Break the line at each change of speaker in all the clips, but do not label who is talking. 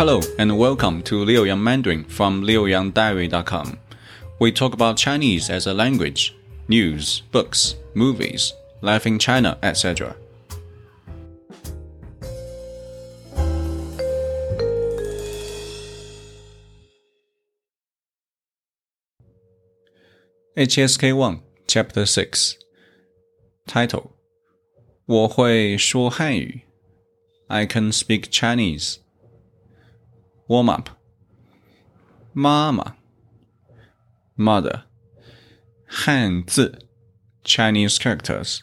Hello and welcome to Liu Yang Mandarin from liuyangdiary.com. We talk about Chinese as a language, news, books, movies, life in China, etc. HSK 1 Chapter 6 Title 我会说汉语 I can speak Chinese Warm up 妈妈 Mother 汉字 Chinese characters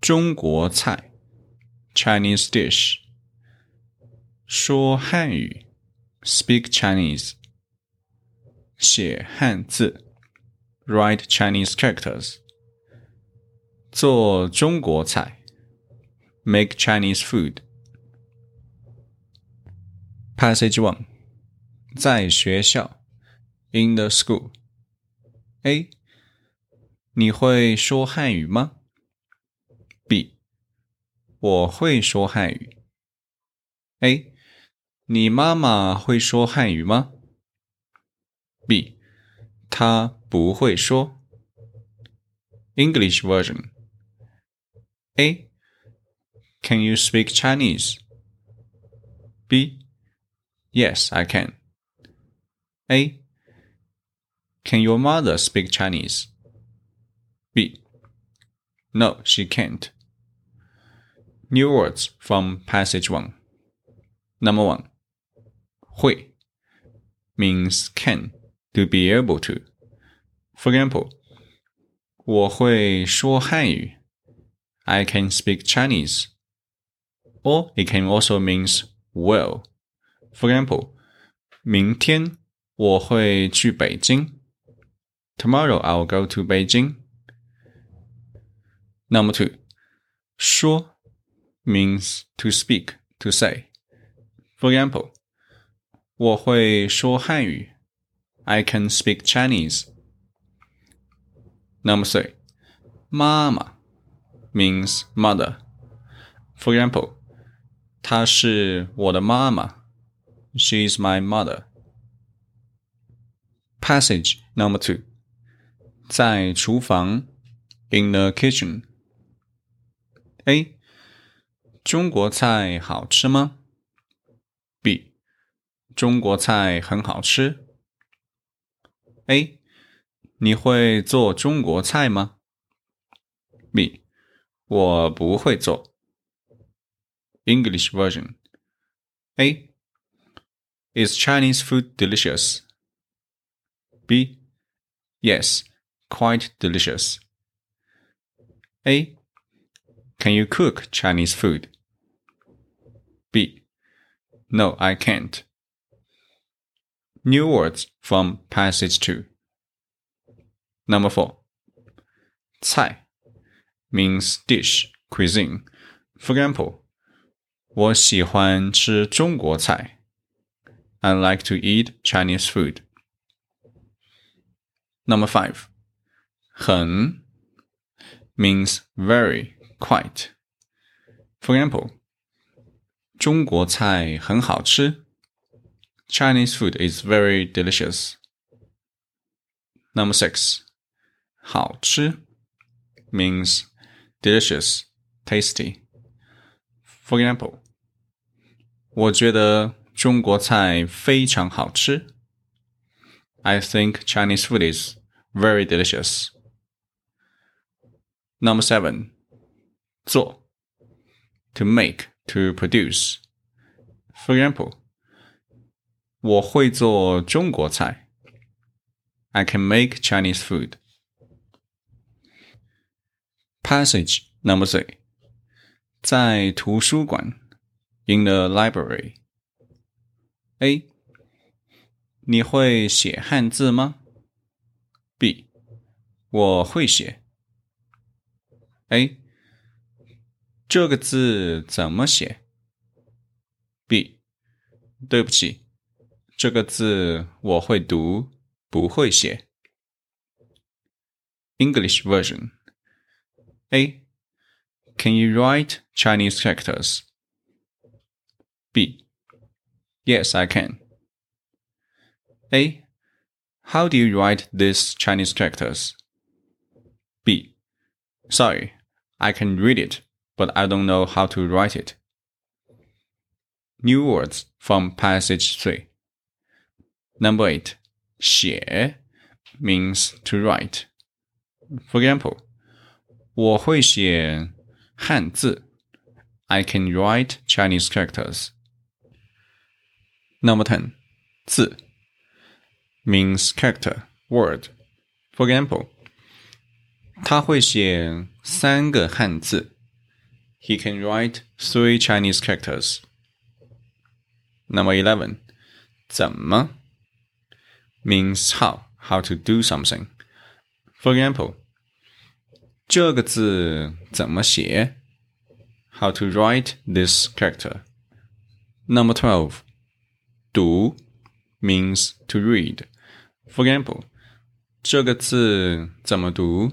中国菜 Chinese dish 说汉语 Speak Chinese 写汉字 write Chinese characters. 做中国菜 make Chinese food. Passage 1在学校 in the school. A 你会说汉语吗？B 我会说汉语。A 你妈妈会说汉语吗？B 她不会说。English version. A. Can you speak Chinese? B. Yes, I can. A. Can your mother speak Chinese? B. No, she can't. New words from passage 1. Number 1. 会 means can, to be able to. For example, 我会说汉语 I can speak Chinese. Or it can also means well. For example, 明天我会去北京 Tomorrow I'll go to Beijing. Number two, 说 means to speak, to say. For example, 我会说汉语 I can speak Chinese. Number three, mama means mother. For example, 她是我的妈妈. She is my mother. Passage number two. 在厨房 in the kitchen. A. 中国菜好吃吗？B. 中国菜很好吃。A. 你会做中国菜吗？B，我不会做。English version A. Is Chinese food delicious? B. Yes, quite delicious. A. Can you cook Chinese food? B. No, I can't. New words from passage 2. Number four, 菜 means dish, cuisine. For example, 我喜欢吃中国菜. I like to eat Chinese food. Number five, 很 means very, quite. For example, 中国菜很好吃. Chinese food is very delicious. Number six, 好吃 means delicious, tasty. For example, 我觉得 中国菜非常好吃。I think Chinese food is very delicious. Number seven, 做 to make, to produce. For example, 我会做中国菜。I can make Chinese food. Passage number three，在图书馆，in the library。 A，你会写汉字吗？B，我会写。A，这个字怎么写？B，对不起，这个字我会读，不会写。English version。A. Can you write Chinese characters? B. Yes, I can. A. How do you write these Chinese characters? B. Sorry, I can read it, but I don't know how to write it. New words from passage 3. Number 8. 写 means to write. For example, 我会写汉字 I can write Chinese characters. Number 10. 字 means character, word. For example, 他会写三个汉字 He can write three Chinese characters. Number 11. 怎么 means how, how to do something. For example, 这个字怎么写 How to write this character. Number 12. 读 means to read. For example, 这个字怎么读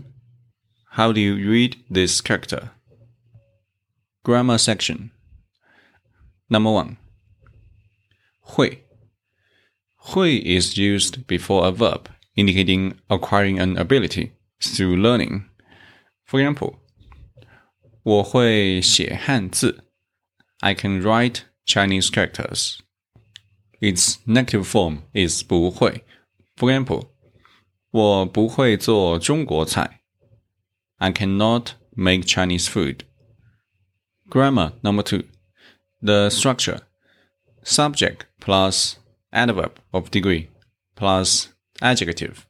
How do you read this character? Grammar section. Number 1. 会 Hui is used before a verb, indicating acquiring an ability through learning. For example, 我会写汉字. I can write Chinese characters. Its negative form is 不会. For example, 我不会做中国菜. I cannot make Chinese food. Grammar number two. The structure. Subject plus adverb of degree plus adjective.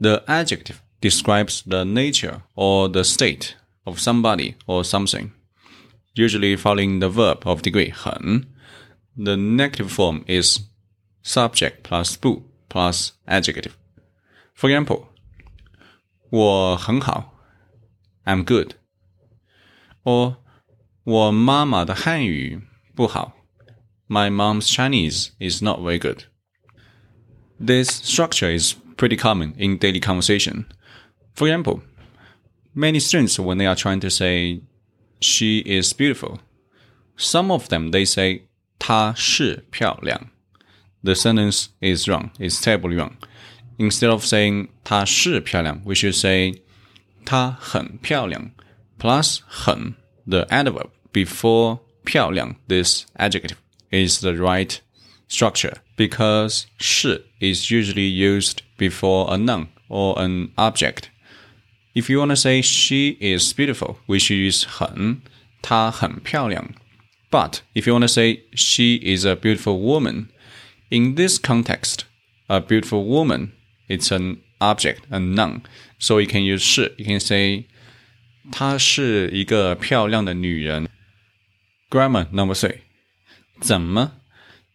The adjective describes the nature or the state of somebody or something, usually following the verb of degree 很. The negative form is subject plus 不 plus adjective. For example, 我很好 I'm good. Or 我妈妈的汉语不好 my mom's Chinese is not very good. This structure is pretty common in daily conversation. For example, many students, when they are trying to say, she is beautiful, some of them, they say, 她是漂亮. The sentence is wrong, it's terribly wrong. Instead of saying 她是漂亮, we should say 她很漂亮 plus 很 the adverb before 漂亮 this adjective is the right structure because 是 is usually used before a noun or an object. If you want to say she is beautiful, we should use 很,她很漂亮. But if you want to say she is a beautiful woman, in this context, a beautiful woman, it's an object, a noun. So you can use 是, you can say 她是一个漂亮的女人. Grammar number three. 怎么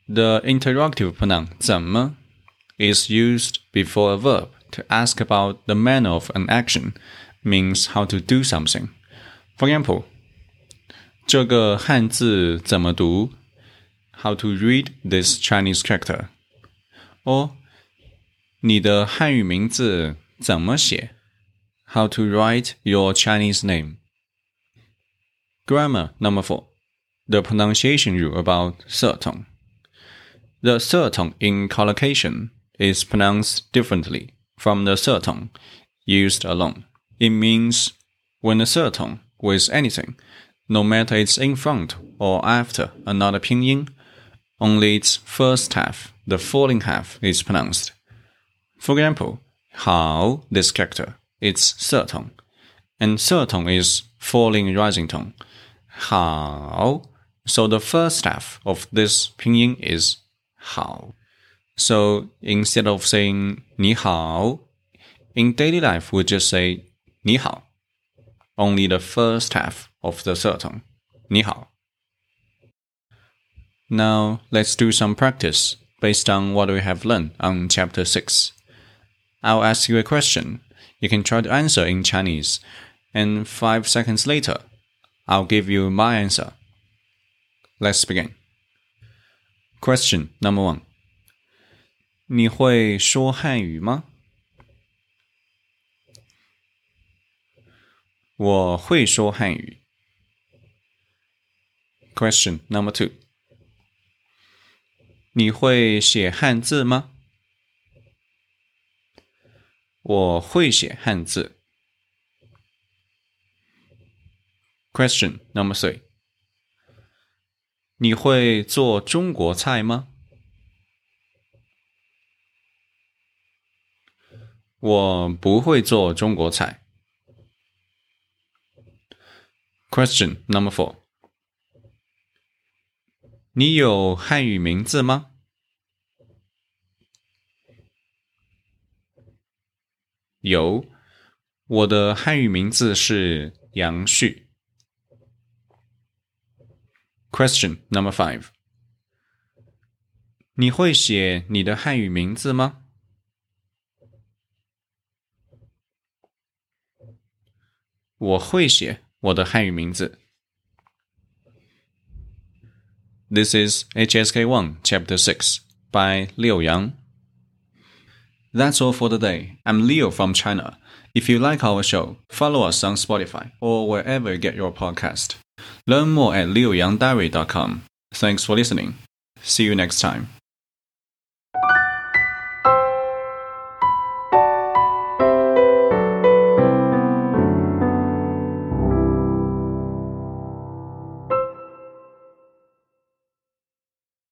the interrogative pronoun 怎么 is used before a verb to ask about the manner of an action, means how to do something. For example, 这个汉字怎么读？How to read this Chinese character？哦，你的汉语名字怎么写？How to write your Chinese name? Grammar number four. The pronunciation rule about third tone. The third tone in collocation is pronounced differently from the third tone used alone. It means when the third tone with anything no matter it's in front or after another pinyin, only its first half, the falling half, is pronounced. For example, how this character, it's third tone, and third tone is falling rising tone. How, so the first half of this pinyin is how. So instead of saying ni hao, in daily life we just say ni hao. Only the first half of the third tone. 你好. Now let's do some practice based on what we have learned on chapter 6. I'll ask you a question. You can try to answer in Chinese, and five seconds later, I'll give you my answer. Let's begin. Question number one. 你会说汉语吗？我会说汉语。Question number two. 你会写汉字吗？我会写汉字。Question number three。你会做中国菜吗？我不会做中国菜。Question number four。 你有汉语名字吗？有，我的汉语名字是杨旭。Question number five。你会写你的汉语名字吗？我会写我的汉语名字。This is HSK 1, Chapter 6 by Liu Yang. That's all for today. I'm Leo from China. If you like our show, follow us on Spotify or wherever you get your podcast. Learn more at liuyangdiary.com. Thanks for listening. See you next time.